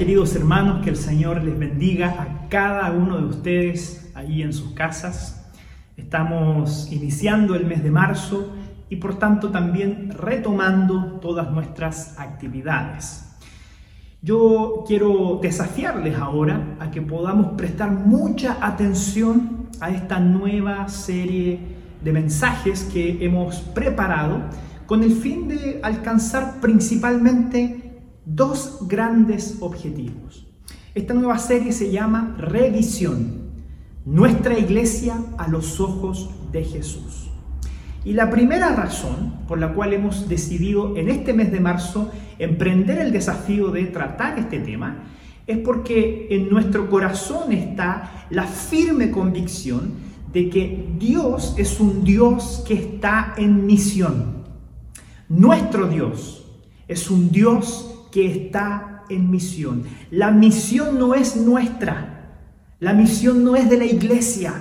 Queridos hermanos, que el Señor les bendiga a cada uno de ustedes ahí en sus casas. Estamos iniciando el mes de marzo y por tanto también retomando todas nuestras actividades. Yo quiero desafiarles ahora a que podamos prestar mucha atención a esta nueva serie de mensajes que hemos preparado con el fin de alcanzar principalmente dos grandes objetivos. Esta nueva serie se llama Revisión, nuestra iglesia a los ojos de Jesús. Y la primera razón por la cual hemos decidido en este mes de marzo emprender el desafío de tratar este tema es porque en nuestro corazón está la firme convicción de que Dios es un Dios que está en misión. Nuestro Dios es un Dios que está en misión. La misión no es nuestra, la misión no es de la iglesia,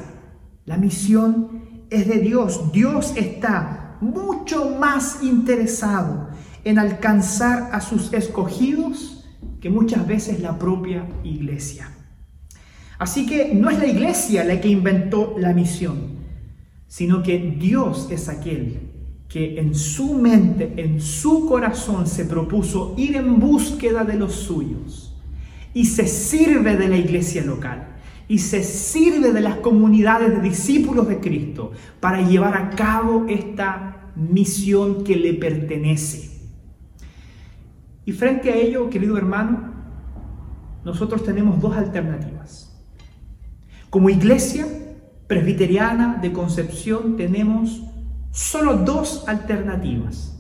la misión es de Dios. Dios está mucho más interesado en alcanzar a sus escogidos que muchas veces la propia iglesia. Así que no es la iglesia la que inventó la misión, sino que Dios es aquel que en su mente, en su corazón se propuso ir en búsqueda de los suyos y se sirve de la iglesia local y se sirve de las comunidades de discípulos de Cristo para llevar a cabo esta misión que le pertenece. Y frente a ello, querido hermano, nosotros tenemos dos alternativas. Como iglesia presbiteriana de Concepción tenemos solo dos alternativas.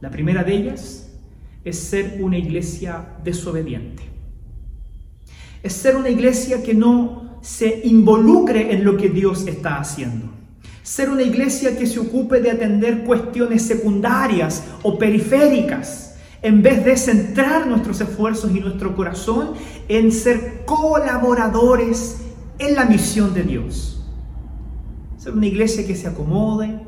La primera de ellas es ser una iglesia desobediente. Es ser una iglesia que no se involucre en lo que Dios está haciendo. Ser una iglesia que se ocupe de atender cuestiones secundarias o periféricas, en vez de centrar nuestros esfuerzos y nuestro corazón en ser colaboradores en la misión de Dios. Ser una iglesia que se acomode,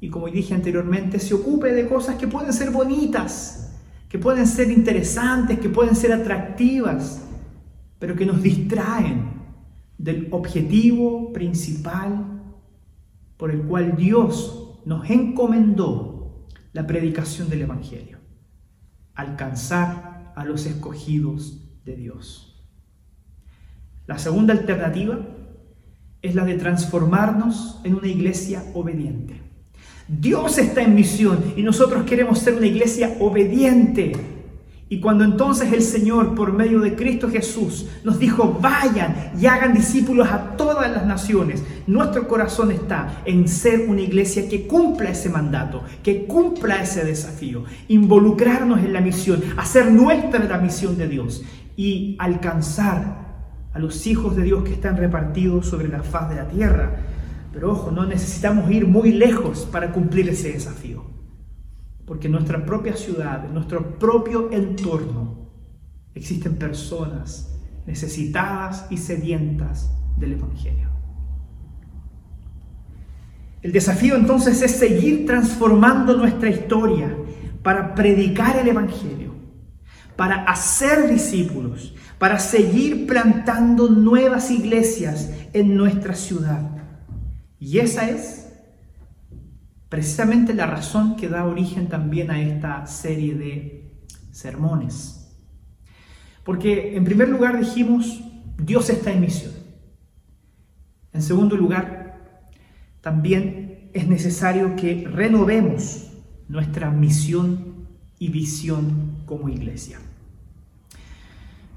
y como dije anteriormente, se ocupe de cosas que pueden ser bonitas, que pueden ser interesantes, que pueden ser atractivas, pero que nos distraen del objetivo principal por el cual Dios nos encomendó la predicación del Evangelio, alcanzar a los escogidos de Dios. La segunda alternativa es la de transformarnos en una iglesia obediente. Dios está en misión y nosotros queremos ser una iglesia obediente. Y cuando entonces el Señor, por medio de Cristo Jesús, nos dijo, vayan y hagan discípulos a todas las naciones, nuestro corazón está en ser una iglesia que cumpla ese mandato, que cumpla ese desafío, involucrarnos en la misión, hacer nuestra la misión de Dios y alcanzar a los hijos de Dios que están repartidos sobre la faz de la tierra pero ojo, no necesitamos ir muy lejos para cumplir ese desafío. Porque en nuestra propia ciudad, en nuestro propio entorno, existen personas necesitadas y sedientas del Evangelio. El desafío entonces es seguir transformando nuestra historia para predicar el Evangelio, para hacer discípulos, para seguir plantando nuevas iglesias en nuestra ciudad y esa es precisamente la razón que da origen también a esta serie de sermones. Porque en primer lugar dijimos, Dios está en misión. En segundo lugar, también es necesario que renovemos nuestra misión y visión como iglesia.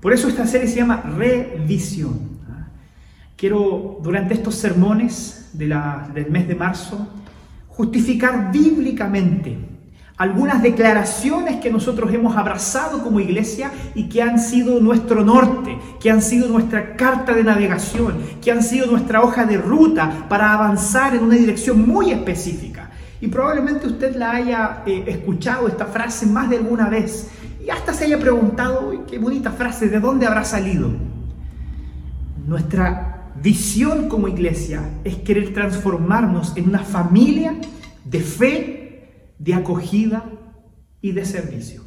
Por eso esta serie se llama Revisión. Quiero durante estos sermones del mes de marzo justificar bíblicamente algunas declaraciones que nosotros hemos abrazado como iglesia y que han sido nuestro norte, que han sido nuestra carta de navegación, que han sido nuestra hoja de ruta para avanzar en una dirección muy específica. Y probablemente usted la haya eh, escuchado esta frase más de alguna vez y hasta se haya preguntado, qué bonita frase, ¿de dónde habrá salido? Nuestra visión como iglesia es querer transformarnos en una familia de fe, de acogida y de servicio.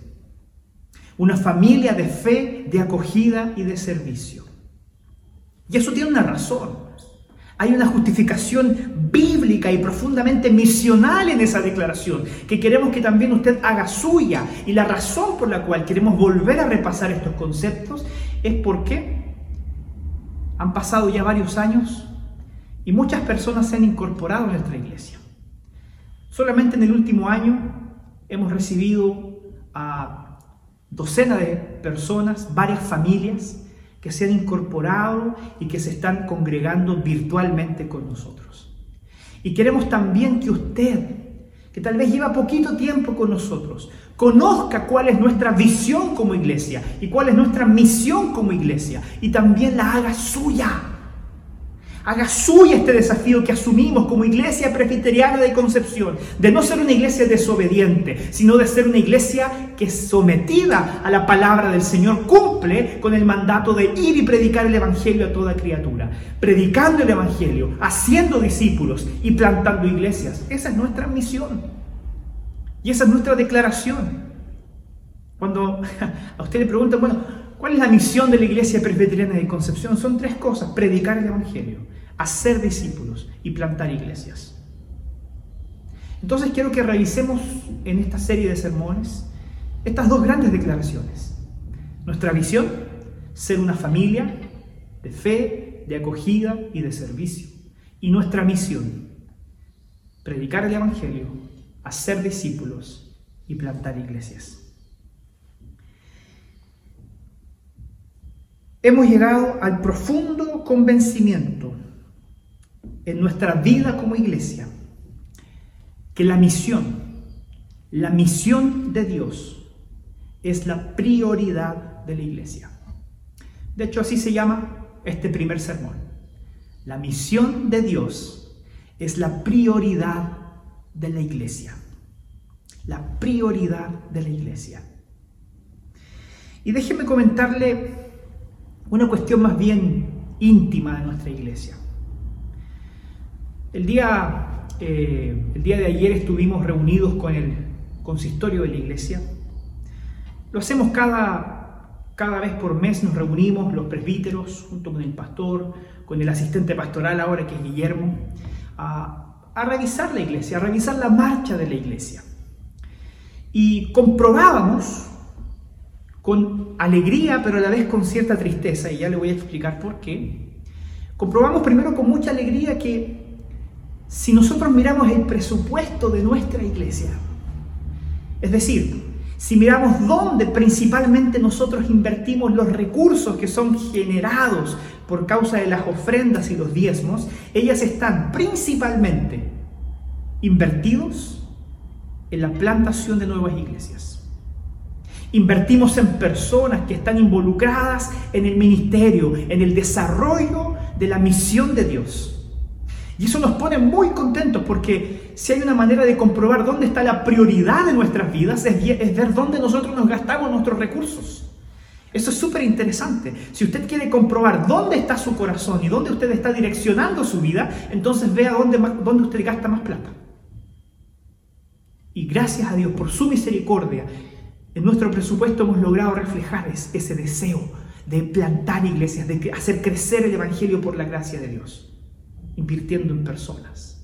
una familia de fe, de acogida y de servicio. Y eso tiene una razón. Hay una justificación bíblica y profundamente misional en esa declaración, que queremos que también usted haga suya. Y la razón por la cual queremos volver a repasar estos conceptos es porque han pasado ya varios años y muchas personas se han incorporado a nuestra iglesia. Solamente en el último año hemos recibido a docenas de personas, varias familias, que se han incorporado y que se están congregando virtualmente con nosotros. Y queremos también que usted, que tal vez lleva poquito tiempo con nosotros, conozca cuál es nuestra visión como iglesia y cuál es nuestra misión como iglesia y también la haga suya haga suya este desafío que asumimos como iglesia presbiteriana de Concepción, de no ser una iglesia desobediente, sino de ser una iglesia que sometida a la palabra del Señor cumple con el mandato de ir y predicar el Evangelio a toda criatura, predicando el Evangelio, haciendo discípulos y plantando iglesias. Esa es nuestra misión y esa es nuestra declaración. Cuando a usted le preguntan, bueno, ¿cuál es la misión de la iglesia presbiteriana de Concepción? Son tres cosas, predicar el Evangelio hacer discípulos y plantar iglesias. Entonces quiero que revisemos en esta serie de sermones estas dos grandes declaraciones. Nuestra visión, ser una familia de fe, de acogida y de servicio. Y nuestra misión, predicar el Evangelio, hacer discípulos y plantar iglesias. Hemos llegado al profundo convencimiento en nuestra vida como iglesia que la misión, la misión de Dios es la prioridad de la iglesia. De hecho, así se llama este primer sermón. La misión de Dios es la prioridad de la iglesia. La prioridad de la iglesia. Y déjeme comentarle una cuestión más bien íntima de nuestra iglesia. El día, eh, el día de ayer estuvimos reunidos con el consistorio de la iglesia. Lo hacemos cada, cada vez por mes, nos reunimos los presbíteros junto con el pastor, con el asistente pastoral ahora que es Guillermo, a, a revisar la iglesia, a revisar la marcha de la iglesia. Y comprobábamos con alegría, pero a la vez con cierta tristeza, y ya le voy a explicar por qué. Comprobamos primero con mucha alegría que si nosotros miramos el presupuesto de nuestra iglesia, es decir, si miramos dónde principalmente nosotros invertimos los recursos que son generados por causa de las ofrendas y los diezmos, ellas están principalmente invertidos en la plantación de nuevas iglesias. Invertimos en personas que están involucradas en el ministerio, en el desarrollo de la misión de Dios. Y eso nos pone muy contentos porque si hay una manera de comprobar dónde está la prioridad de nuestras vidas, es, ver dónde nosotros nos gastamos nuestros recursos. Eso es súper interesante. Si usted quiere comprobar dónde está su corazón y dónde usted está direccionando su vida, entonces vea dónde, dónde usted gasta más plata. Y gracias a Dios por su misericordia, en nuestro presupuesto hemos logrado reflejar ese deseo de plantar iglesias, de hacer crecer el Evangelio por la gracia de Dios invirtiendo en personas.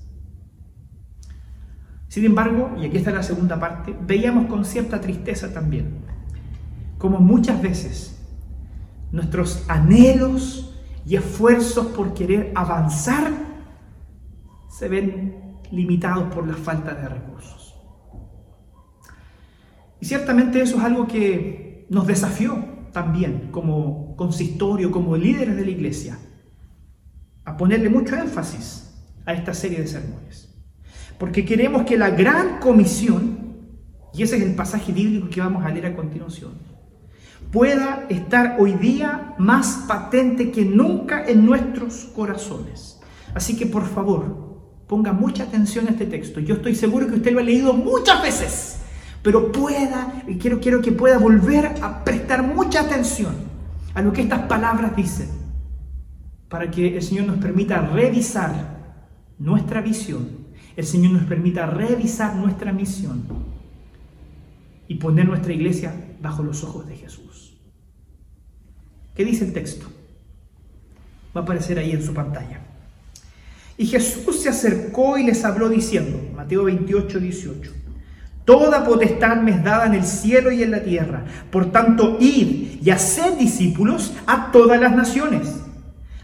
Sin embargo, y aquí está la segunda parte, veíamos con cierta tristeza también como muchas veces nuestros anhelos y esfuerzos por querer avanzar se ven limitados por la falta de recursos. Y ciertamente eso es algo que nos desafió también como consistorio, como líderes de la iglesia, a ponerle mucho énfasis a esta serie de sermones. Porque queremos que la gran comisión, y ese es el pasaje bíblico que vamos a leer a continuación, pueda estar hoy día más patente que nunca en nuestros corazones. Así que por favor, ponga mucha atención a este texto. Yo estoy seguro que usted lo ha leído muchas veces, pero pueda, y quiero, quiero que pueda volver a prestar mucha atención a lo que estas palabras dicen para que el Señor nos permita revisar nuestra visión, el Señor nos permita revisar nuestra misión y poner nuestra iglesia bajo los ojos de Jesús. ¿Qué dice el texto? Va a aparecer ahí en su pantalla. Y Jesús se acercó y les habló diciendo, Mateo 28, 18, Toda potestad me es dada en el cielo y en la tierra. Por tanto, id y haced discípulos a todas las naciones,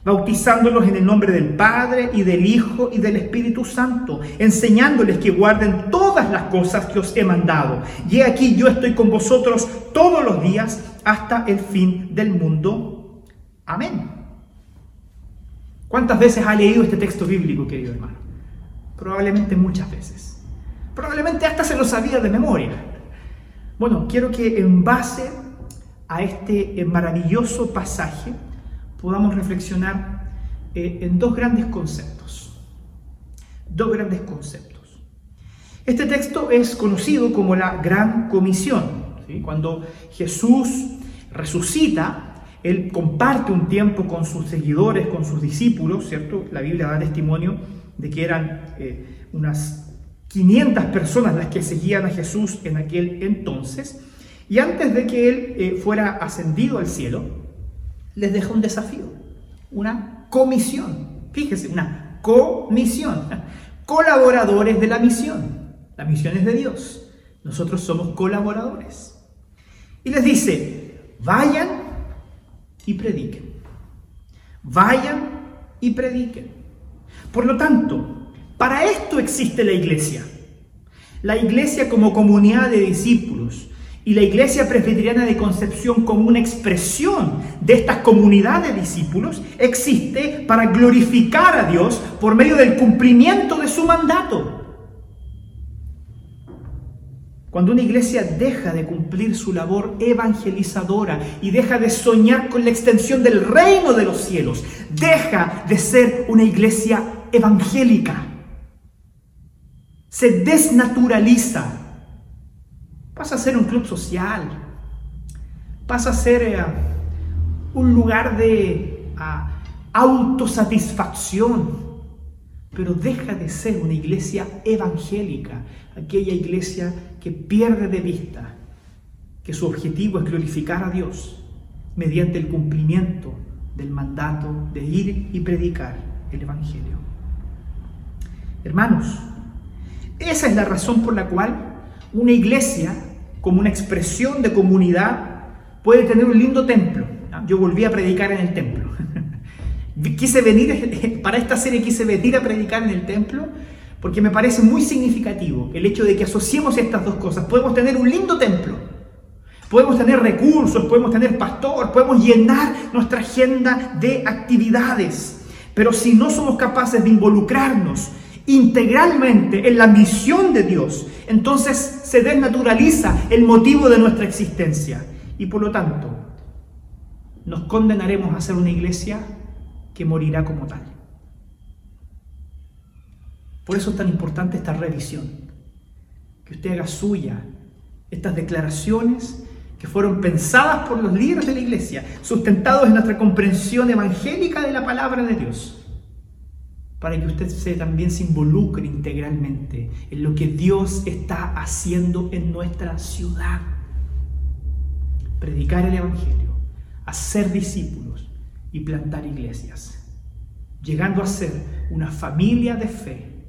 bautizándolos en el nombre del Padre y del Hijo y del Espíritu Santo, enseñándoles que guarden todas las cosas que os he mandado. Y aquí yo estoy con vosotros todos los días hasta el fin del mundo. Amén. ¿Cuántas veces ha leído este texto bíblico, querido hermano? Probablemente muchas veces. Probablemente hasta se lo sabía de memoria. Bueno, quiero que en base a este maravilloso pasaje podamos reflexionar eh, en dos grandes conceptos. Dos grandes conceptos. Este texto es conocido como la Gran Comisión. Cuando Jesús resucita, Él comparte un tiempo con sus seguidores, con sus discípulos, ¿cierto? La Biblia da testimonio de que eran eh, unas 500 personas las que seguían a Jesús en aquel entonces. Y antes de que él eh, fuera ascendido al cielo, les dejó un desafío, una comisión. Fíjese, una comisión. Colaboradores de la misión. La misión es de Dios. Nosotros somos colaboradores. Y les dice, vayan y prediquen. Vayan y prediquen. Por lo tanto, para esto existe la iglesia. La iglesia como comunidad de discípulos y la iglesia presbiteriana de Concepción como una expresión de esta comunidad de discípulos existe para glorificar a Dios por medio del cumplimiento de su mandato. Cuando una iglesia deja de cumplir su labor evangelizadora y deja de soñar con la extensión del reino de los cielos, deja de ser una iglesia evangélica se desnaturaliza, pasa a ser un club social, pasa a ser eh, un lugar de ah, autosatisfacción, pero deja de ser una iglesia evangélica, aquella iglesia que pierde de vista que su objetivo es glorificar a Dios mediante el cumplimiento del mandato de ir y predicar el Evangelio. Hermanos, esa es la razón por la cual una iglesia, como una expresión de comunidad, puede tener un lindo templo. Ah, yo volví a predicar en el templo. Quise venir, para esta serie quise venir a predicar en el templo porque me parece muy significativo el hecho de que asociemos estas dos cosas. Podemos tener un lindo templo, podemos tener recursos, podemos tener pastor, podemos llenar nuestra agenda de actividades, pero si no somos capaces de involucrarnos integralmente en la misión de Dios, entonces se desnaturaliza el motivo de nuestra existencia y por lo tanto nos condenaremos a ser una iglesia que morirá como tal. Por eso es tan importante esta revisión, que usted haga suya estas declaraciones que fueron pensadas por los líderes de la iglesia, sustentados en nuestra comprensión evangélica de la palabra de Dios para que usted también se involucre integralmente en lo que Dios está haciendo en nuestra ciudad. Predicar el Evangelio, hacer discípulos y plantar iglesias, llegando a ser una familia de fe,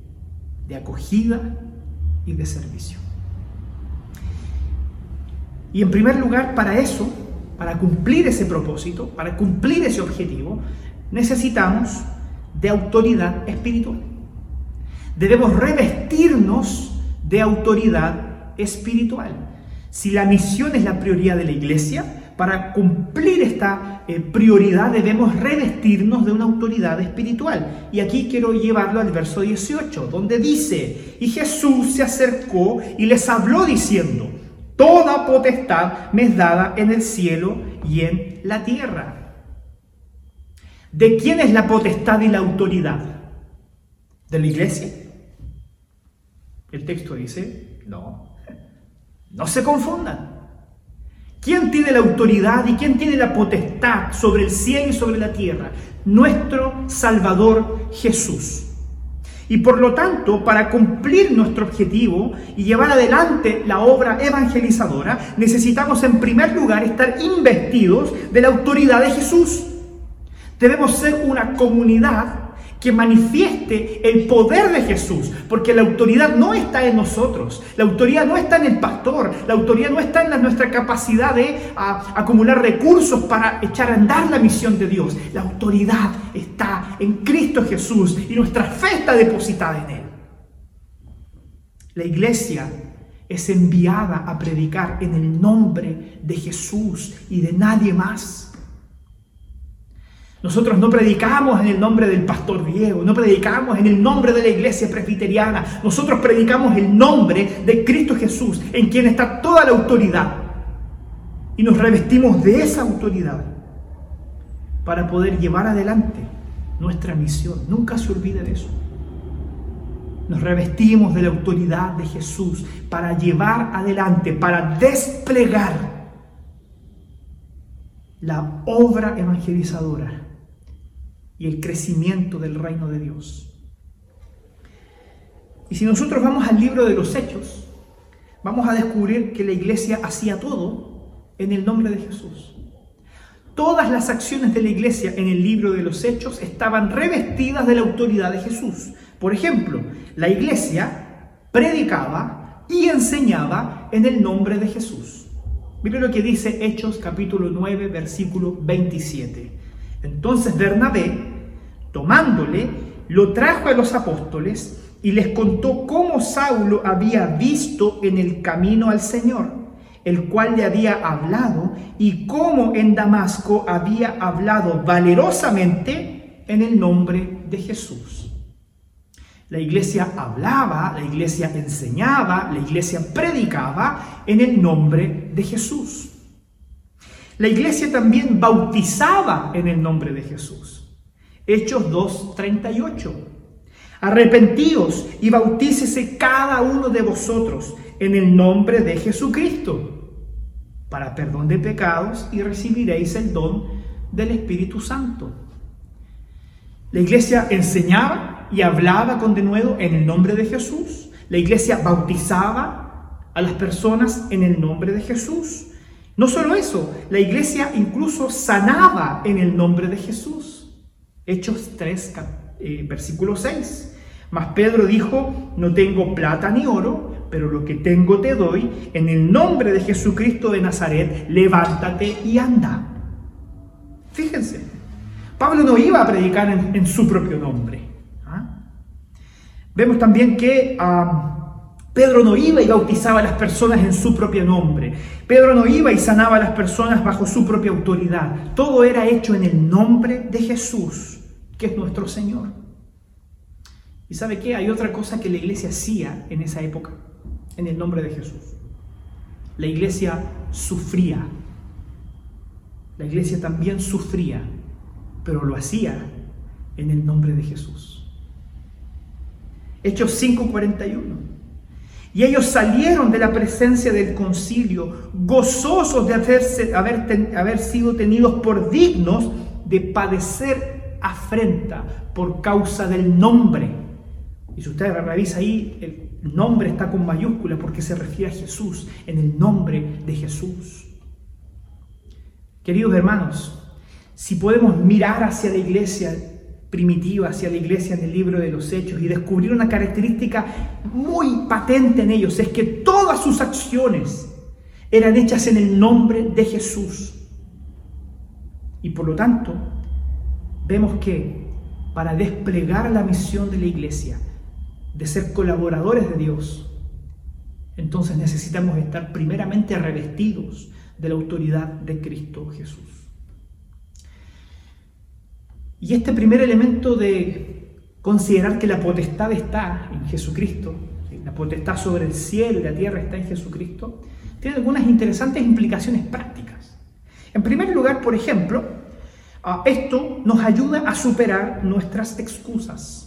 de acogida y de servicio. Y en primer lugar, para eso, para cumplir ese propósito, para cumplir ese objetivo, necesitamos de autoridad espiritual. Debemos revestirnos de autoridad espiritual. Si la misión es la prioridad de la iglesia, para cumplir esta eh, prioridad debemos revestirnos de una autoridad espiritual. Y aquí quiero llevarlo al verso 18, donde dice, y Jesús se acercó y les habló diciendo, Toda potestad me es dada en el cielo y en la tierra. ¿De quién es la potestad y la autoridad? ¿De la iglesia? El texto dice, no, no se confundan. ¿Quién tiene la autoridad y quién tiene la potestad sobre el cielo y sobre la tierra? Nuestro Salvador Jesús. Y por lo tanto, para cumplir nuestro objetivo y llevar adelante la obra evangelizadora, necesitamos en primer lugar estar investidos de la autoridad de Jesús. Debemos ser una comunidad que manifieste el poder de Jesús, porque la autoridad no está en nosotros, la autoridad no está en el pastor, la autoridad no está en nuestra capacidad de acumular recursos para echar a andar la misión de Dios, la autoridad está en Cristo Jesús y nuestra fe está depositada en Él. La iglesia es enviada a predicar en el nombre de Jesús y de nadie más. Nosotros no predicamos en el nombre del pastor Diego, no predicamos en el nombre de la iglesia presbiteriana, nosotros predicamos el nombre de Cristo Jesús, en quien está toda la autoridad. Y nos revestimos de esa autoridad para poder llevar adelante nuestra misión. Nunca se olvide de eso. Nos revestimos de la autoridad de Jesús para llevar adelante, para desplegar la obra evangelizadora y el crecimiento del reino de Dios. Y si nosotros vamos al libro de los Hechos, vamos a descubrir que la iglesia hacía todo en el nombre de Jesús. Todas las acciones de la iglesia en el libro de los Hechos estaban revestidas de la autoridad de Jesús. Por ejemplo, la iglesia predicaba y enseñaba en el nombre de Jesús. Mire lo que dice Hechos capítulo 9, versículo 27. Entonces Bernabé, tomándole, lo trajo a los apóstoles y les contó cómo Saulo había visto en el camino al Señor, el cual le había hablado, y cómo en Damasco había hablado valerosamente en el nombre de Jesús. La iglesia hablaba, la iglesia enseñaba, la iglesia predicaba en el nombre de Jesús. La iglesia también bautizaba en el nombre de Jesús. Hechos 2.38. Arrepentíos y bautícese cada uno de vosotros en el nombre de Jesucristo para perdón de pecados y recibiréis el don del Espíritu Santo. La iglesia enseñaba y hablaba con denuedo en el nombre de Jesús. La iglesia bautizaba a las personas en el nombre de Jesús. No solo eso, la iglesia incluso sanaba en el nombre de Jesús. Hechos 3, eh, versículo 6. Mas Pedro dijo, no tengo plata ni oro, pero lo que tengo te doy, en el nombre de Jesucristo de Nazaret, levántate y anda. Fíjense, Pablo no iba a predicar en, su propio nombre. ¿ah? Vemos también que... Pedro no iba y bautizaba a las personas en su propio nombre. Pedro no iba y sanaba a las personas bajo su propia autoridad. Todo era hecho en el nombre de Jesús, que es nuestro Señor. ¿Y sabe qué? Hay otra cosa que la iglesia hacía en esa época, en el nombre de Jesús. La iglesia sufría. La iglesia también sufría, pero lo hacía en el nombre de Jesús. Hechos 5:41. Y ellos salieron de la presencia del concilio, gozosos de haber, haber sido tenidos por dignos de padecer afrenta por causa del nombre. Y si usted revisa ahí, el nombre está con mayúscula porque se refiere a Jesús, en el nombre de Jesús. Queridos hermanos, si podemos mirar hacia la iglesia primitiva hacia la iglesia en el libro de los Hechos y descubrir una característica muy patente en ellos, es que todas sus acciones eran hechas en el nombre de Jesús. Y por lo tanto, vemos que para desplegar la misión de la iglesia, de ser colaboradores de Dios, entonces necesitamos estar primeramente revestidos de la autoridad de Cristo Jesús. Y este primer elemento de considerar que la potestad está en Jesucristo, la potestad sobre el cielo y la tierra está en Jesucristo, tiene algunas interesantes implicaciones prácticas. En primer lugar, por ejemplo, esto nos ayuda a superar nuestras excusas.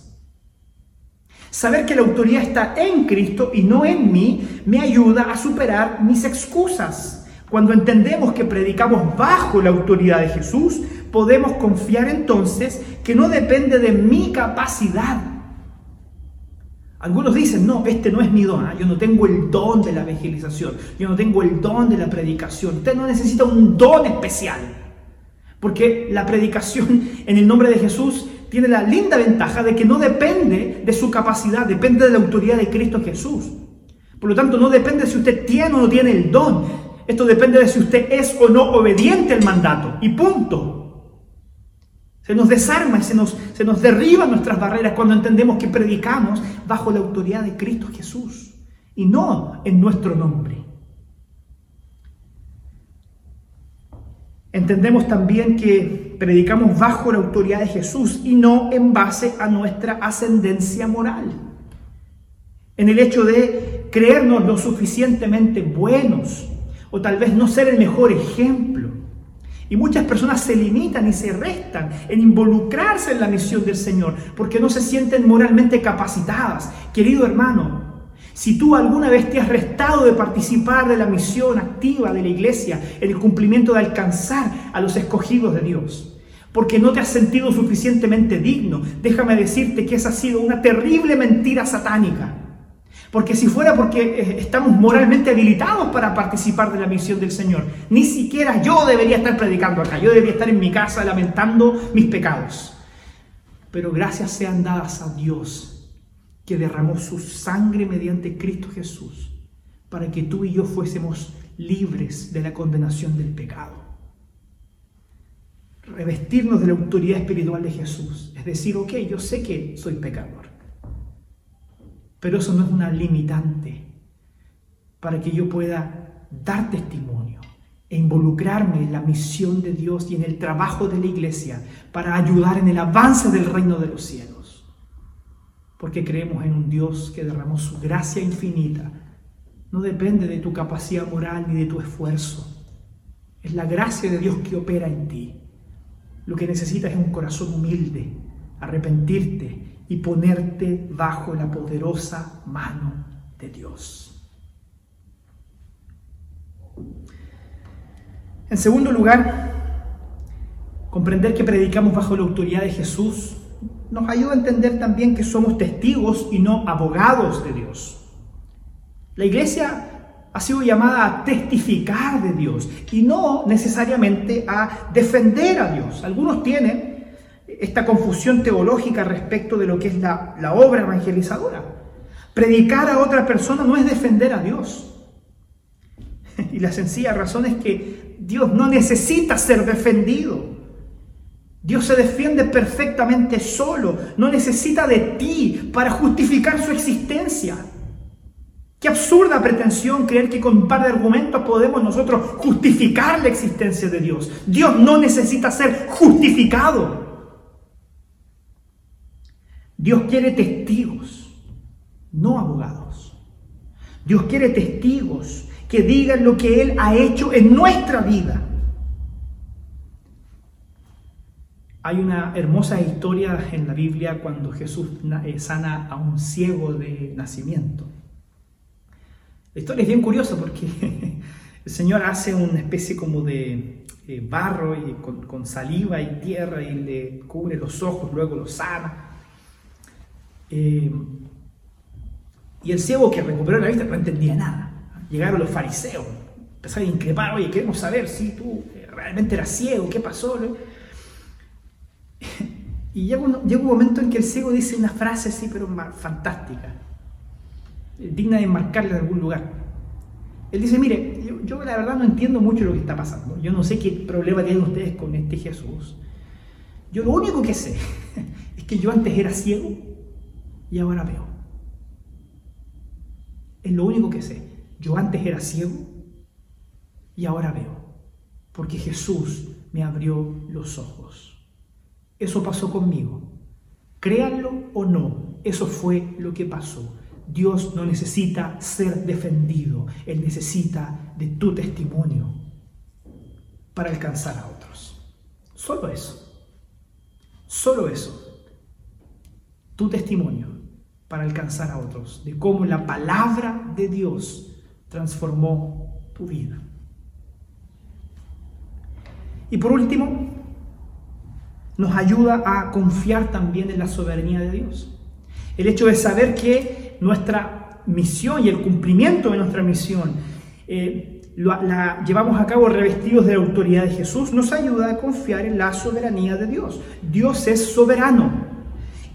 Saber que la autoridad está en Cristo y no en mí me ayuda a superar mis excusas. Cuando entendemos que predicamos bajo la autoridad de Jesús, podemos confiar entonces que no depende de mi capacidad, Algunos dicen, no, este no es mi don, ¿ah? yo no tengo el don de la evangelización, yo no tengo el don de la predicación. Usted no necesita un don especial, porque la predicación en el nombre de Jesús tiene la linda ventaja de que no depende de su capacidad, depende de la autoridad de Cristo Jesús. Por lo tanto, no depende si usted tiene o no tiene el don. Esto depende de si usted es o no obediente al mandato. Y punto. Se nos desarma y se nos, se nos nuestras barreras cuando entendemos que predicamos bajo la autoridad de Cristo Jesús y no en nuestro nombre. Entendemos también que predicamos bajo la autoridad de Jesús y no en base a nuestra ascendencia moral. En el hecho de creernos lo suficientemente buenos o tal vez no ser el mejor ejemplo y muchas personas se limitan y se restan en involucrarse en la misión del Señor porque no se sienten moralmente capacitadas. Querido hermano, si tú alguna vez te has restado de participar de la misión de la iglesia en el cumplimiento de alcanzar a los escogidos de Dios, porque no te has sentido suficientemente digno, déjame decirte que esa ha sido una terrible mentira satánica. Porque si fuera porque eh, estamos moralmente habilitados para participar de la misión del Señor, ni siquiera yo debería estar predicando acá, yo debería estar en mi casa lamentando mis pecados. Pero gracias sean dadas a Dios que derramó su sangre mediante Cristo Jesús para que tú y yo fuésemos libres de la condenación del pecado. Revestirnos de la autoridad espiritual de Jesús. Es decir, ok, yo sé que soy pecador. Pero eso no es una limitante para que yo pueda dar testimonio e involucrarme en la misión de Dios y en el trabajo de la iglesia para ayudar en el avance del reino de los cielos. Porque creemos en un Dios que derramó su gracia infinita. No depende de tu capacidad moral ni de tu esfuerzo. Es la gracia de Dios que opera en ti. Lo que necesitas es un corazón humilde, arrepentirte y ponerte bajo la poderosa mano de Dios. En segundo lugar, comprender que predicamos bajo la autoridad de Jesús nos ayuda a entender también que somos testigos y no abogados de Dios. La iglesia ha sido llamada a testificar de Dios y no necesariamente a defender a Dios. Algunos tienen esta confusión teológica respecto de lo que es la, obra evangelizadora. Predicar a otra persona no es defender a Dios. Y la sencilla razón es que Dios no necesita ser defendido. Dios se defiende perfectamente solo, no necesita de ti para justificar su existencia. Qué absurda pretensión creer que con un par de argumentos podemos nosotros justificar la existencia de Dios. Dios no necesita ser justificado. Dios quiere testigos, no abogados. Dios quiere testigos que digan lo que Él ha hecho en nuestra vida. Hay una hermosa historia en la Biblia cuando Jesús eh, sana a un ciego de nacimiento. La historia es bien curiosa porque el Señor hace una especie como de eh, barro y con saliva y tierra y le cubre los ojos, luego los sana eh, y el ciego que recuperó la vista no entendía nada. Llegaron los fariseos, empezaron a increpar, oye, queremos saber si tú realmente eras ciego, qué pasó. Y llega un, llega un momento en que el ciego dice una frase así, pero fantástica, digna de marcarle en algún lugar. Él dice, mire, yo, yo, la verdad no entiendo mucho lo que está pasando. Yo no sé qué problema tienen ustedes con este Jesús. Yo lo único que sé es que yo antes era ciego y ahora veo. Es lo único que sé. Yo antes era ciego y ahora veo. Porque Jesús me abrió los ojos. Eso pasó conmigo. Créanlo o no, eso fue lo que pasó. Dios no necesita ser defendido, Él necesita de tu testimonio para alcanzar a otros. Solo eso. Solo eso. Tu testimonio para alcanzar a otros, de cómo la palabra de Dios transformó tu vida. Y por último, nos ayuda a confiar también en la soberanía de Dios. El hecho de saber que nuestra misión y el cumplimiento de nuestra misión eh, la llevamos a cabo revestidos de la autoridad de Jesús, nos ayuda a confiar en la soberanía de Dios. Dios es soberano.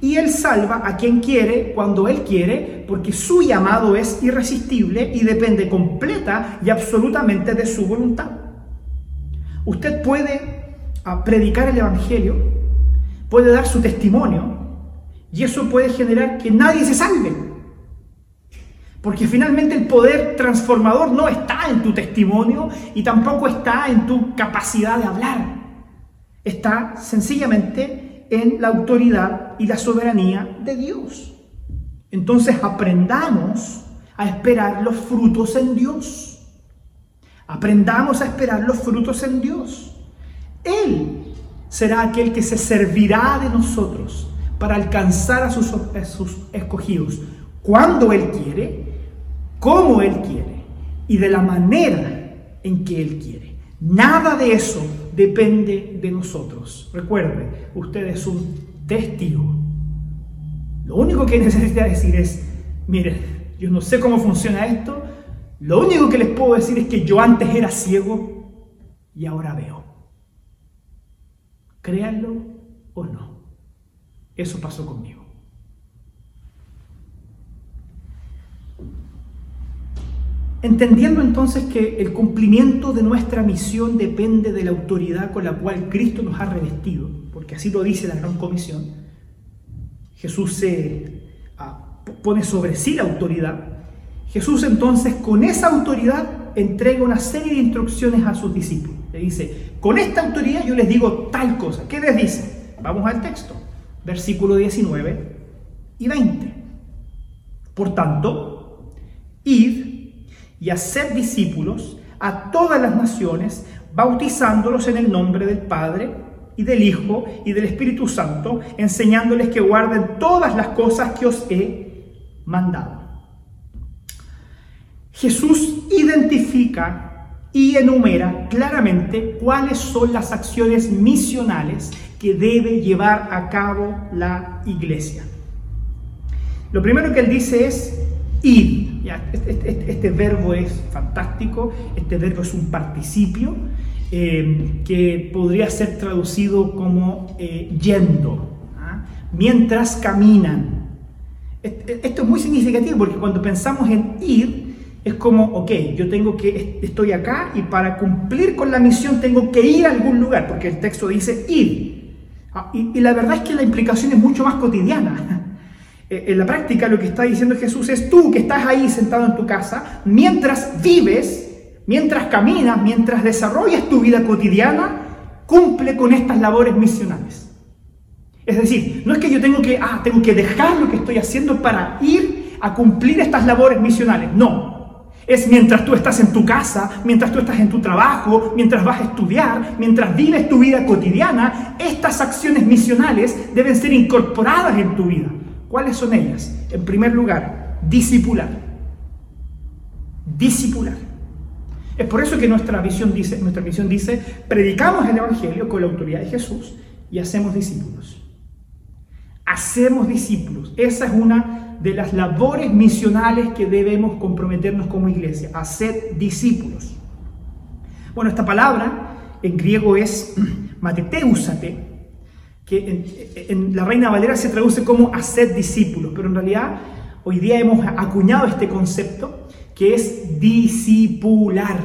Y Él salva a quien quiere, cuando Él quiere, porque su llamado es irresistible y depende completa y absolutamente de su voluntad. Usted puede ah, predicar el Evangelio, puede dar su testimonio, y eso puede generar que nadie se salve. Porque finalmente el poder transformador no está en tu testimonio y tampoco está en tu capacidad de hablar. Está sencillamente en la autoridad y la soberanía de Dios. Entonces aprendamos a esperar los frutos en Dios. Aprendamos a esperar los frutos en Dios. Él será aquel que se servirá de nosotros para alcanzar a sus, a sus escogidos cuando Él quiere, como Él quiere y de la manera en que Él quiere. Nada de eso depende de nosotros. Recuerde, usted es un testigo. Lo único que necesita decir es, mire, yo no sé cómo funciona esto, lo único que les puedo decir es que yo antes era ciego y ahora veo. Créanlo o no. Eso pasó conmigo. Entendiendo entonces que el cumplimiento de nuestra misión depende de la autoridad con la cual Cristo nos ha revestido, porque así lo dice la gran comisión, Jesús se ah, pone sobre sí la autoridad. Jesús entonces con esa autoridad entrega una serie de instrucciones a sus discípulos. Le dice, con esta autoridad yo les digo tal cosa. ¿Qué les dice? Vamos al texto, versículo 19 y 20. Por tanto, id y hacer discípulos a todas las naciones, bautizándolos en el nombre del Padre y del Hijo y del Espíritu Santo, enseñándoles que guarden todas las cosas que os he mandado. Jesús identifica y enumera claramente cuáles son las acciones misionales que debe llevar a cabo la iglesia. Lo primero que él dice es ir. Este, este, este, este, verbo es fantástico, este verbo es un participio eh, que podría ser traducido como eh, yendo, ¿ah? mientras caminan. Esto es muy significativo porque cuando pensamos en ir, es como, ok, yo tengo que, estoy acá y para cumplir con la misión tengo que ir a algún lugar, porque el texto dice ir. Ah, y la verdad es que la implicación es mucho más cotidiana. Eh, en la práctica lo que está diciendo Jesús es tú que estás ahí sentado en tu casa, mientras vives, mientras caminas, mientras desarrollas tu vida cotidiana, cumple con estas labores misionales. Es decir, no es que yo tengo que, ah, tengo que dejar lo que estoy haciendo para ir a cumplir estas labores misionales. No. Es mientras tú estás en tu casa, mientras tú estás en tu trabajo, mientras vas a estudiar, mientras vives tu vida cotidiana, estas acciones misionales deben ser incorporadas en tu vida. ¿Cuáles son ellas? En primer lugar, discipular. Discipular. Es por eso que nuestra visión dice, nuestra visión dice, predicamos el Evangelio con la autoridad de Jesús y hacemos discípulos. Hacemos discípulos. Esa es una de las labores misionales que debemos comprometernos como iglesia, hacer discípulos. Bueno, esta palabra en griego es mateteusate, que en, la Reina Valera se traduce como hacer discípulos, pero en realidad hoy día hemos acuñado este concepto que es discipular,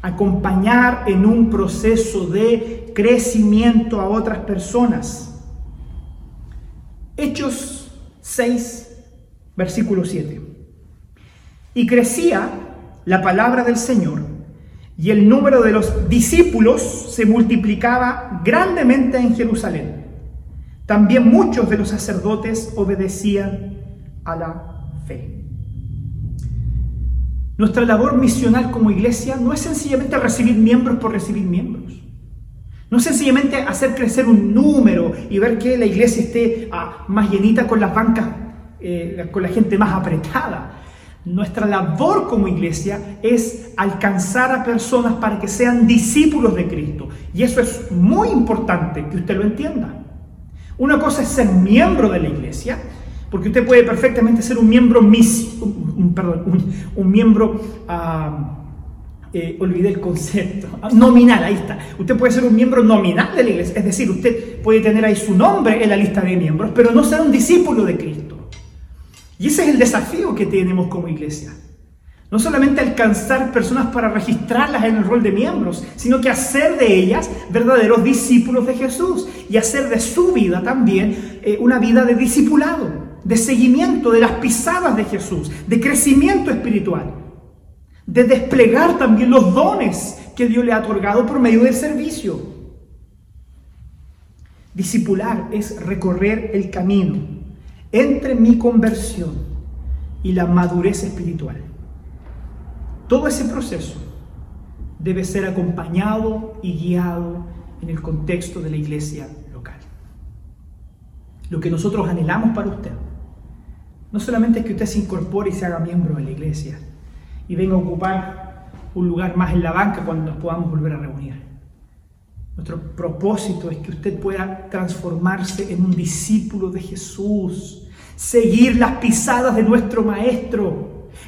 acompañar en un proceso de crecimiento a otras personas. Hechos 6, versículo 7. Y crecía la palabra del Señor y el número de los discípulos se multiplicaba grandemente en Jerusalén. También muchos de los sacerdotes obedecían a la fe. Nuestra labor misional como iglesia no es sencillamente recibir miembros por recibir miembros. No es sencillamente hacer crecer un número y ver que la iglesia esté ah, más llenita con las bancas, eh, con la gente más apretada. Nuestra labor como iglesia es alcanzar a personas para que sean discípulos de Cristo. Y eso es muy importante que usted lo entienda. Una cosa es ser miembro de la iglesia, Porque usted puede perfectamente ser un miembro mis, un, perdón, un, miembro, ah, eh, olvidé el concepto, nominal, ahí está. Usted puede ser un miembro nominal de la iglesia, es decir, usted puede tener ahí su nombre en la lista de miembros, pero no ser un discípulo de Cristo. Y ese es el desafío que tenemos como iglesia. No solamente alcanzar personas para registrarlas en el rol de miembros, sino que hacer de ellas verdaderos discípulos de Jesús y hacer de su vida también eh, una vida de discipulado, de seguimiento de las pisadas de Jesús, de crecimiento espiritual, de desplegar también los dones que Dios le ha otorgado por medio del servicio. Discipular es recorrer el camino entre mi conversión y la madurez espiritual. Todo ese proceso debe ser acompañado y guiado en el contexto de la iglesia local. Lo que nosotros anhelamos para usted no solamente es que usted se incorpore y se haga miembro de la iglesia y venga a ocupar un lugar más en la banca cuando nos podamos volver a reunir. Nuestro propósito es que usted pueda transformarse en un discípulo de Jesús, seguir las pisadas de nuestro Maestro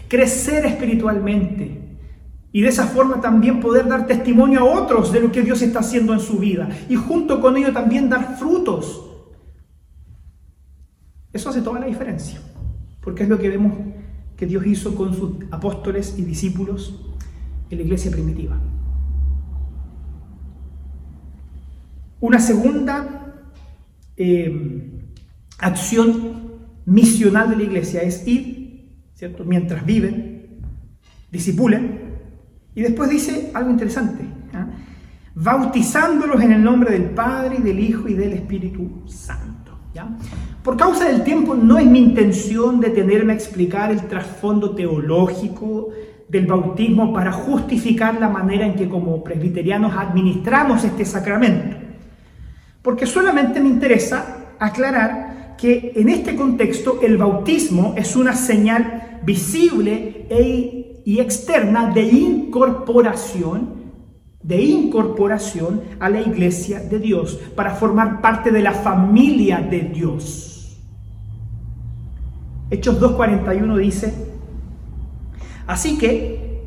crecer espiritualmente y de esa forma también poder dar testimonio a otros de lo que Dios está haciendo en su vida y junto con ello también dar frutos. Eso hace toda la diferencia, porque es lo que vemos que Dios hizo con sus apóstoles y discípulos en la iglesia primitiva. Una segunda eh, acción misional de la iglesia es ir Mientras viven, disipulen. Y después dice algo interesante, ¿ah? bautizándolos en el nombre del Padre, y del Hijo y del Espíritu Santo. ¿ya? Por causa del tiempo no es mi intención detenerme a explicar el trasfondo teológico del bautismo para justificar la manera en que como presbiterianos administramos este sacramento. Porque solamente me interesa aclarar que en este contexto el bautismo es una señal visible e, y externa de incorporación, de incorporación a la iglesia de Dios, para formar parte de la familia de Dios. Hechos 2.41 dice, así que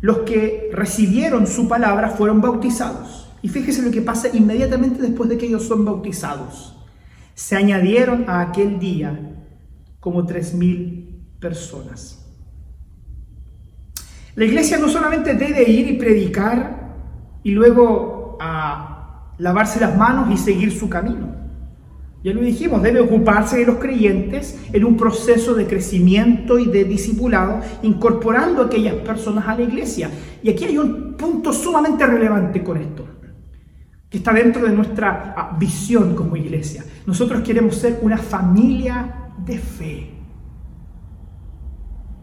los que recibieron su palabra fueron bautizados. Y fíjese lo que pasa inmediatamente después de que ellos son bautizados. Se añadieron a aquel día como tres mil personas. La iglesia no solamente debe ir y predicar y luego a lavarse las manos y seguir su camino. Ya lo dijimos, debe ocuparse de los creyentes en un proceso de crecimiento y de discipulado, incorporando a aquellas personas a la iglesia. Y aquí hay un punto sumamente relevante con esto, que está dentro de nuestra ah, visión como iglesia. Nosotros queremos ser una familia de fe.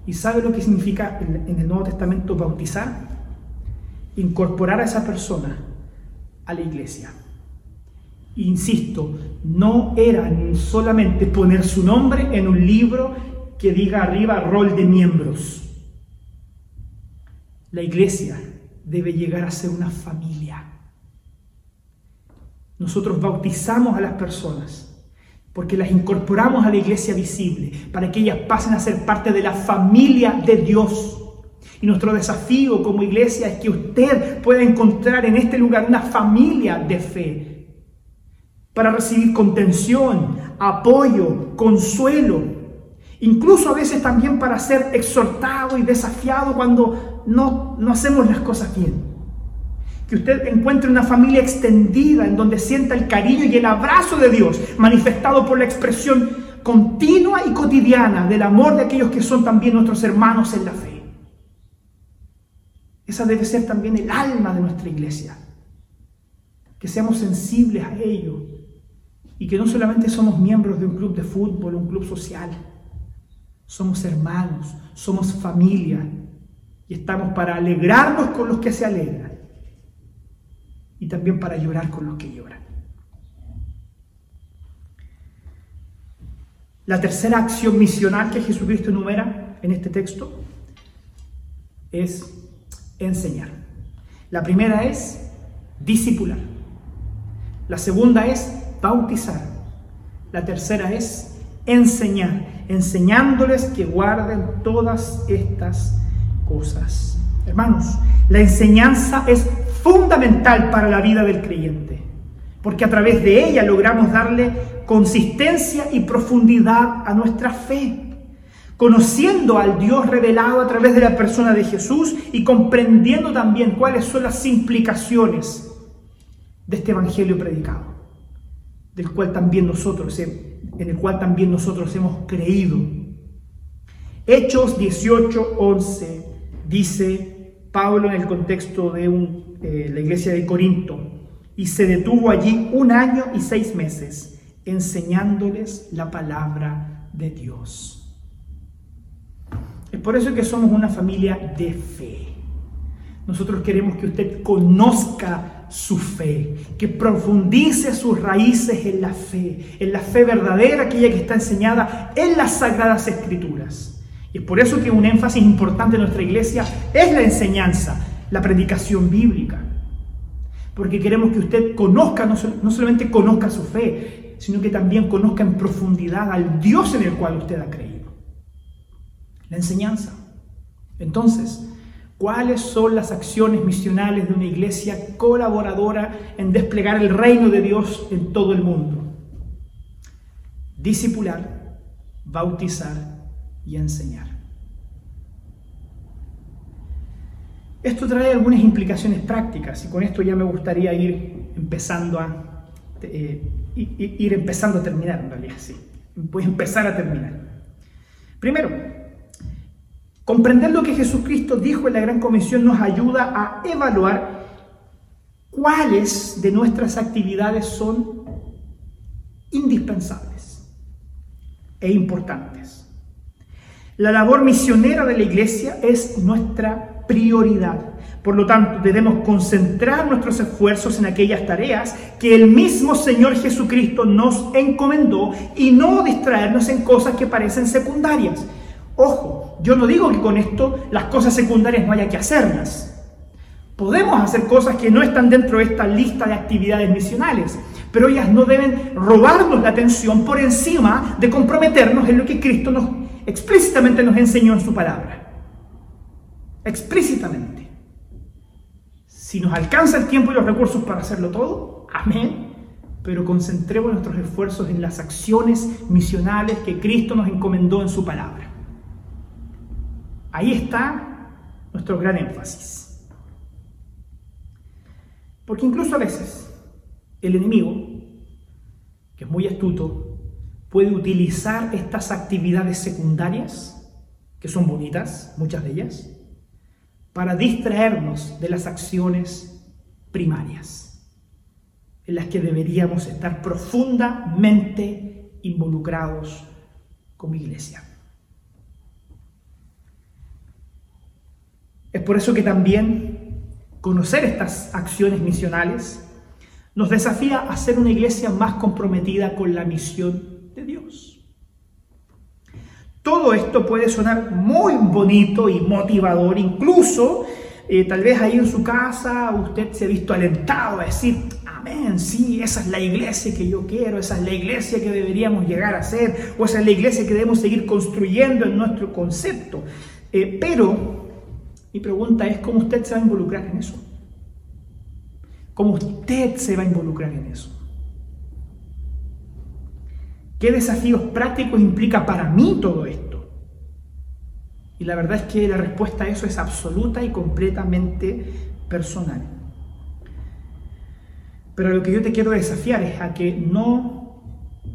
¿Y sabe lo que significa en el Nuevo Testamento bautizar? Incorporar a esa persona a la iglesia. Insisto, no era solamente poner su nombre en un libro que diga arriba rol de miembros. La iglesia debe llegar a ser una familia. Nosotros bautizamos a las personas porque las incorporamos a la iglesia visible, para que ellas pasen a ser parte de la familia de Dios. Y nuestro desafío como iglesia es que usted pueda encontrar en este lugar una familia de fe, para recibir contención, apoyo, consuelo, incluso a veces también para ser exhortado y desafiado cuando no, no hacemos las cosas bien que usted encuentre una familia extendida en donde sienta el cariño y el abrazo de Dios manifestado por la expresión continua y cotidiana del amor de aquellos que son también nuestros hermanos en la fe. Esa debe ser también el alma de nuestra iglesia. Que seamos sensibles a ello y que no solamente somos miembros de un club de fútbol, un club social, somos hermanos, somos familia y estamos para alegrarnos con los que se alegran y también para llorar con los que lloran. La tercera acción misional que Jesucristo enumera en este texto es enseñar. La primera es discipular. La segunda es bautizar. La tercera es enseñar, enseñándoles que guarden todas estas cosas. Hermanos, la enseñanza es fundamental para la vida del creyente, porque a través de ella logramos darle consistencia y profundidad a nuestra fe conociendo al Dios revelado a través de la persona de Jesús y comprendiendo también cuáles son las implicaciones de este evangelio predicado, del cual también nosotros en el cual también nosotros hemos creído. Hechos 18:11 dice Pablo en el contexto de eh, la iglesia de Corinto y se detuvo allí un año y seis meses enseñándoles la palabra de Dios. Es por eso que somos una familia de fe. Nosotros queremos que usted conozca su fe, que profundice sus raíces en la fe, en la fe verdadera, aquella que está enseñada en las sagradas escrituras. Y es por eso que un énfasis importante en nuestra iglesia es la enseñanza, la predicación bíblica. Porque queremos que usted conozca, no, no solamente conozca su fe, sino que también conozca en profundidad al Dios en el cual usted ha creído la enseñanza. Entonces, ¿cuáles son las acciones misionales de una iglesia colaboradora en desplegar el reino de Dios en todo el mundo? Discipular, bautizar y enseñar. Esto trae algunas implicaciones prácticas y con esto ya me gustaría ir empezando a eh, ir empezando a terminar en realidad, sí. Voy a empezar a terminar. Primero, Comprender lo que Jesucristo dijo en la Gran Comisión nos ayuda a evaluar cuáles de nuestras actividades son indispensables e importantes. La labor misionera de la iglesia es nuestra prioridad. Por lo tanto, debemos concentrar nuestros esfuerzos en aquellas tareas que el mismo Señor Jesucristo nos encomendó y no distraernos en cosas que parecen secundarias. Ojo, yo no digo que con esto las cosas secundarias no haya que hacerlas. Podemos hacer cosas que no están dentro de esta lista de actividades misionales, pero ellas no deben robarnos la atención por encima de comprometernos en lo que Cristo nos explícitamente nos enseñó en su palabra. Explícitamente. Si nos alcanza el tiempo y los recursos para hacerlo todo, amén. Pero concentremos nuestros esfuerzos en las acciones misionales que Cristo nos encomendó en su palabra. Ahí está nuestro gran énfasis. Porque incluso a veces el enemigo, que es muy astuto, puede utilizar estas actividades secundarias, que son bonitas, muchas de ellas, para distraernos de las acciones primarias, en las que deberíamos estar profundamente involucrados como iglesia. Es por eso que también conocer estas acciones misionales nos desafía a ser una iglesia más comprometida con la misión de Dios. Todo esto puede sonar muy bonito y motivador, incluso eh, tal vez ahí en su casa usted se ha visto alentado a decir, amén, sí, esa es la iglesia que yo quiero, esa es la iglesia que deberíamos llegar a ser, o esa es la iglesia que debemos seguir construyendo en nuestro concepto. Eh, pero mi pregunta es cómo usted se va a involucrar en eso. ¿Cómo usted se va a involucrar en eso? ¿Qué desafíos prácticos implica para mí todo esto? Y la verdad es que la respuesta a eso es absoluta y completamente personal. Pero lo que yo te quiero desafiar es a que no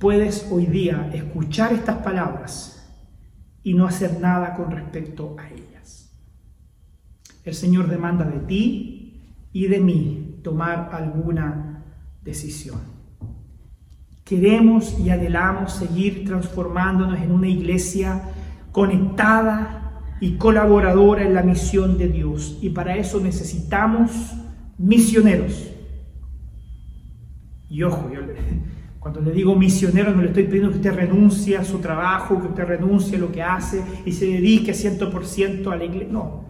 puedes hoy día escuchar estas palabras y no hacer nada con respecto a ellas. El Señor demanda de ti y de mí tomar alguna decisión. Queremos y anhelamos seguir transformándonos en una iglesia conectada y colaboradora en la misión de Dios. Y para eso necesitamos misioneros. Y ojo, cuando le digo misionero no le estoy pidiendo que usted renuncie a su trabajo, que usted renuncie a lo que hace y se dedique 100% a la iglesia. No,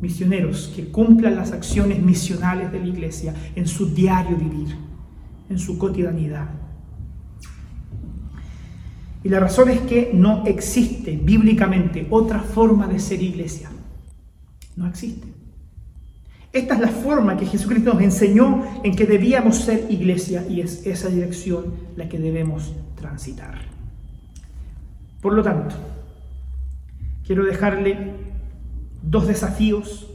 misioneros que cumplan las acciones misionales de la iglesia en su diario vivir, en su cotidianidad. Y la razón es que no existe bíblicamente otra forma de ser iglesia. No existe. Esta es la forma que Jesucristo nos enseñó en que debíamos ser iglesia y es esa dirección la que debemos transitar. Por lo tanto, quiero dejarle dos desafíos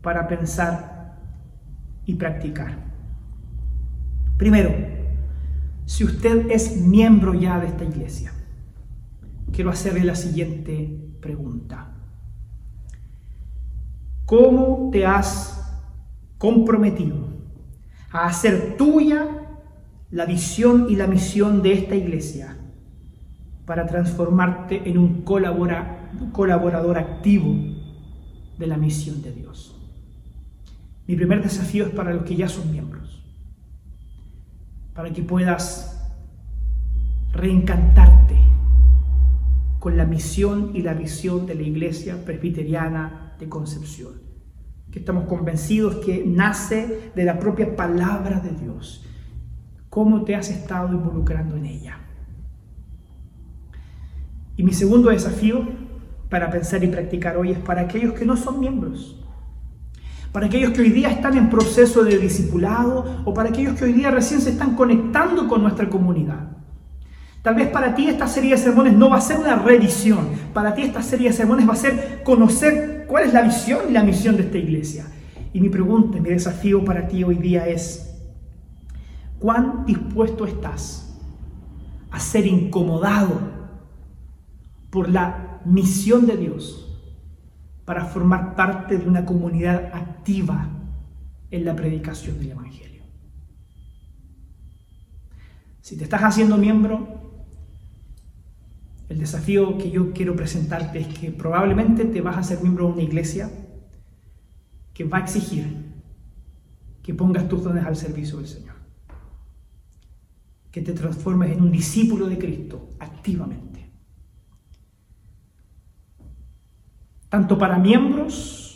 para pensar y practicar. Primero, si usted es miembro ya de esta iglesia, quiero hacerle la siguiente pregunta. ¿Cómo te has comprometido a hacer tuya la visión y la misión de esta iglesia para transformarte en un colaborador activo de la misión de Dios? Mi primer desafío es para los que ya son miembros para que puedas reencantarte con la misión y la visión de la Iglesia Presbiteriana de Concepción, que estamos convencidos que nace de la propia palabra de Dios. ¿Cómo te has estado involucrando en ella? Y mi segundo desafío para pensar y practicar hoy es para aquellos que no son miembros para aquellos que hoy día están en proceso de discipulado o para aquellos que hoy día recién se están conectando con nuestra comunidad. Tal vez para ti esta serie de sermones no va a ser una revisión, para ti esta serie de sermones va a ser conocer cuál es la visión y la misión de esta iglesia. Y mi pregunta, mi desafío para ti hoy día es, ¿cuán dispuesto estás a ser incomodado por la misión de Dios? Para formar parte de una comunidad activa en la predicación del Evangelio. Si te estás haciendo miembro, el desafío que yo quiero presentarte es que probablemente te vas a hacer miembro de una iglesia que va a exigir que pongas tus dones al servicio del Señor, que te transformes en un discípulo de Cristo activamente. Tanto para miembros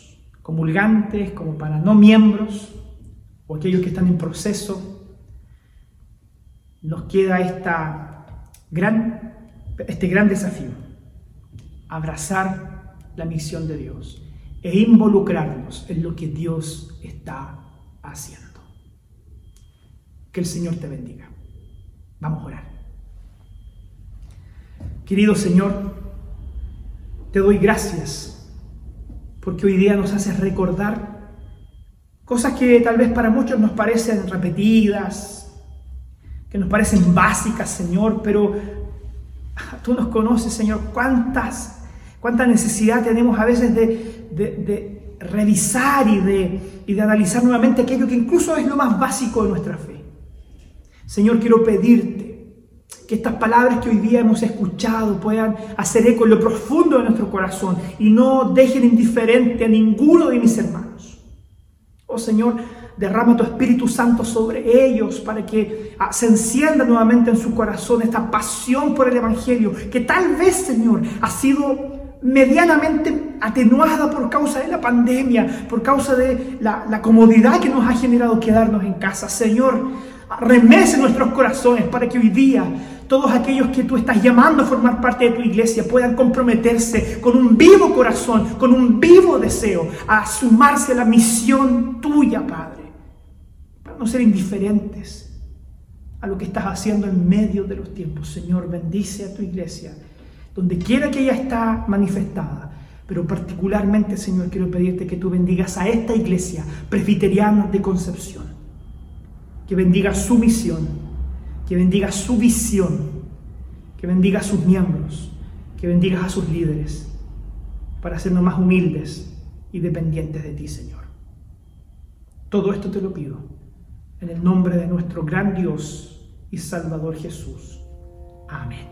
comulgantes como para no miembros o aquellos que están en proceso, nos queda esta gran, este gran desafío, abrazar la misión de Dios e involucrarnos en lo que Dios está haciendo. Que el Señor te bendiga. Vamos a orar. Querido Señor, te doy gracias porque hoy día nos hace recordar cosas que tal vez para muchos nos parecen repetidas, que nos parecen básicas, Señor, pero tú nos conoces, Señor, cuántas, cuánta necesidad tenemos a veces de, revisar y de, y de analizar nuevamente aquello que incluso es lo más básico de nuestra fe. Señor, quiero pedirte que estas palabras que hoy día hemos escuchado puedan hacer eco en lo profundo de nuestro corazón y no dejen indiferente a ninguno de mis hermanos. Oh Señor, derrama tu Espíritu Santo sobre ellos para que ah, se encienda nuevamente en su corazón esta pasión por el Evangelio, que tal vez, Señor, ha sido medianamente atenuada por causa de la pandemia, por causa de la, la comodidad que nos ha generado quedarnos en casa. Señor, remece nuestros corazones para que hoy día todos aquellos que tú estás llamando a formar parte de tu iglesia puedan comprometerse con un vivo corazón, con un vivo deseo a sumarse a la misión tuya, Padre, para no ser indiferentes a lo que estás haciendo en medio de los tiempos. Señor, bendice a tu iglesia, donde quiera que ella está manifestada. Pero particularmente, Señor, quiero pedirte que tú bendigas a esta iglesia presbiteriana de Concepción que bendiga su misión, que bendiga su visión, que bendiga a sus miembros, que bendiga a sus líderes, para hacernos más humildes y dependientes de ti, Señor. Todo esto te lo pido en el nombre de nuestro gran Dios y Salvador Jesús. Amén.